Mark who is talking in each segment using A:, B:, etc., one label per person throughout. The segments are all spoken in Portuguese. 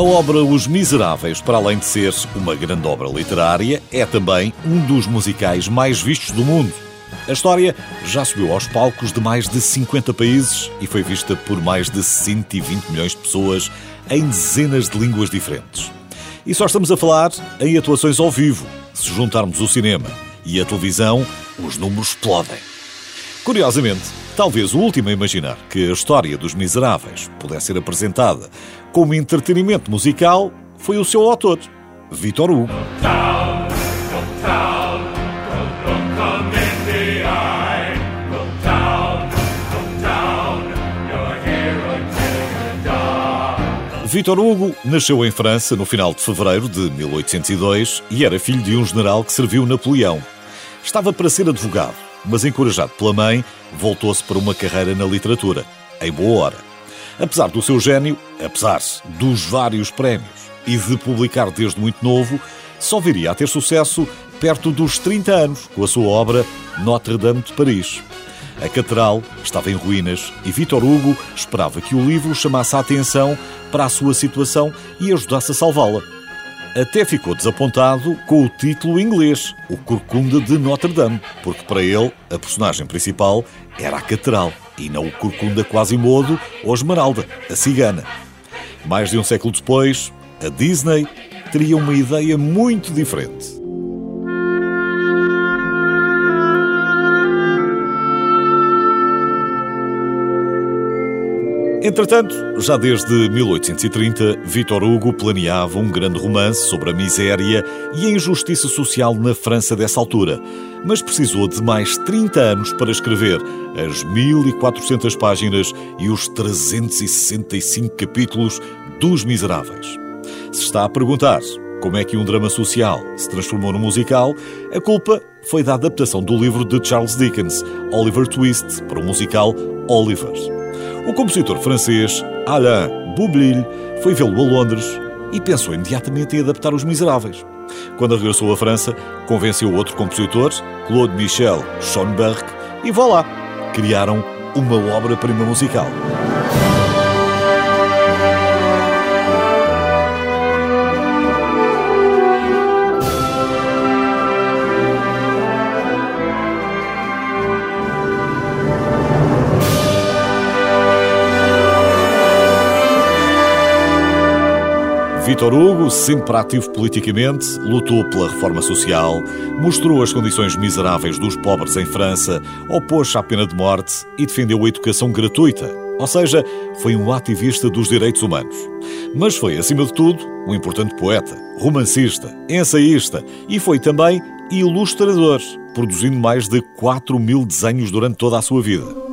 A: A obra Os Miseráveis, para além de ser uma grande obra literária, é também um dos musicais mais vistos do mundo. A história já subiu aos palcos de mais de 50 países e foi vista por mais de 120 milhões de pessoas em dezenas de línguas diferentes. E só estamos a falar em atuações ao vivo. Se juntarmos o cinema e a televisão, os números explodem. Curiosamente, talvez o último a imaginar que a história dos Miseráveis pudesse ser apresentada como entretenimento musical foi o seu autor, Vitor Hugo. Vitor Hugo nasceu em França no final de fevereiro de 1802 e era filho de um general que serviu Napoleão. Estava para ser advogado, mas encorajado pela mãe, voltou-se para uma carreira na literatura, em boa hora. Apesar do seu gênio, apesar dos vários prémios e de publicar desde muito novo, só viria a ter sucesso perto dos 30 anos com a sua obra Notre-Dame de Paris. A catedral estava em ruínas e Victor Hugo esperava que o livro chamasse a atenção para a sua situação e ajudasse a salvá-la. Até ficou desapontado com o título inglês, O Corcunda de Notre-Dame, porque para ele a personagem principal era a catedral e não o Corcunda Quasimodo ou Esmeralda, a cigana. Mais de um século depois, a Disney teria uma ideia muito diferente. Entretanto, já desde 1830, Victor Hugo planeava um grande romance sobre a miséria e a injustiça social na França dessa altura, mas precisou de mais 30 anos para escrever as 1400 páginas e os 365 capítulos dos Miseráveis. Se está a perguntar como é que um drama social se transformou no musical, a culpa foi da adaptação do livro de Charles Dickens, Oliver Twist, para o musical Oliver. O compositor francês Alain Boublil foi vê-lo a Londres e pensou imediatamente em adaptar Os Miseráveis. Quando regressou à França, convenceu outro compositor, Claude Michel Schoenberg, e vá lá, criaram uma obra-prima musical. Vitor Hugo, sempre ativo politicamente, lutou pela reforma social, mostrou as condições miseráveis dos pobres em França, opôs-se à pena de morte e defendeu a educação gratuita. Ou seja, foi um ativista dos direitos humanos. Mas foi, acima de tudo, um importante poeta, romancista, ensaísta e foi também ilustrador, produzindo mais de 4 mil desenhos durante toda a sua vida.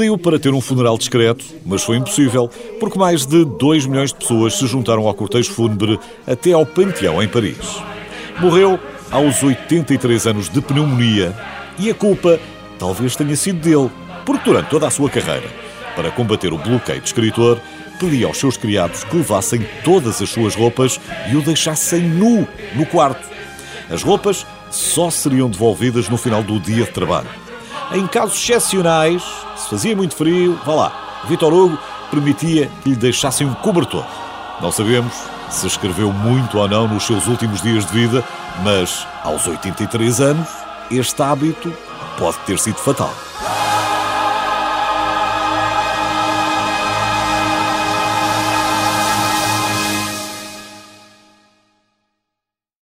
A: Pediu para ter um funeral discreto, mas foi impossível, porque mais de 2 milhões de pessoas se juntaram ao cortejo fúnebre até ao Panteão, em Paris. Morreu aos 83 anos de pneumonia e a culpa talvez tenha sido dele, porque durante toda a sua carreira, para combater o bloqueio de escritor, pedia aos seus criados que levassem todas as suas roupas e o deixassem nu no quarto. As roupas só seriam devolvidas no final do dia de trabalho. Em casos excepcionais, se fazia muito frio, vá lá, Vitor Hugo permitia que lhe deixassem um cobertor. Não sabemos se escreveu muito ou não nos seus últimos dias de vida, mas aos 83 anos, este hábito pode ter sido fatal.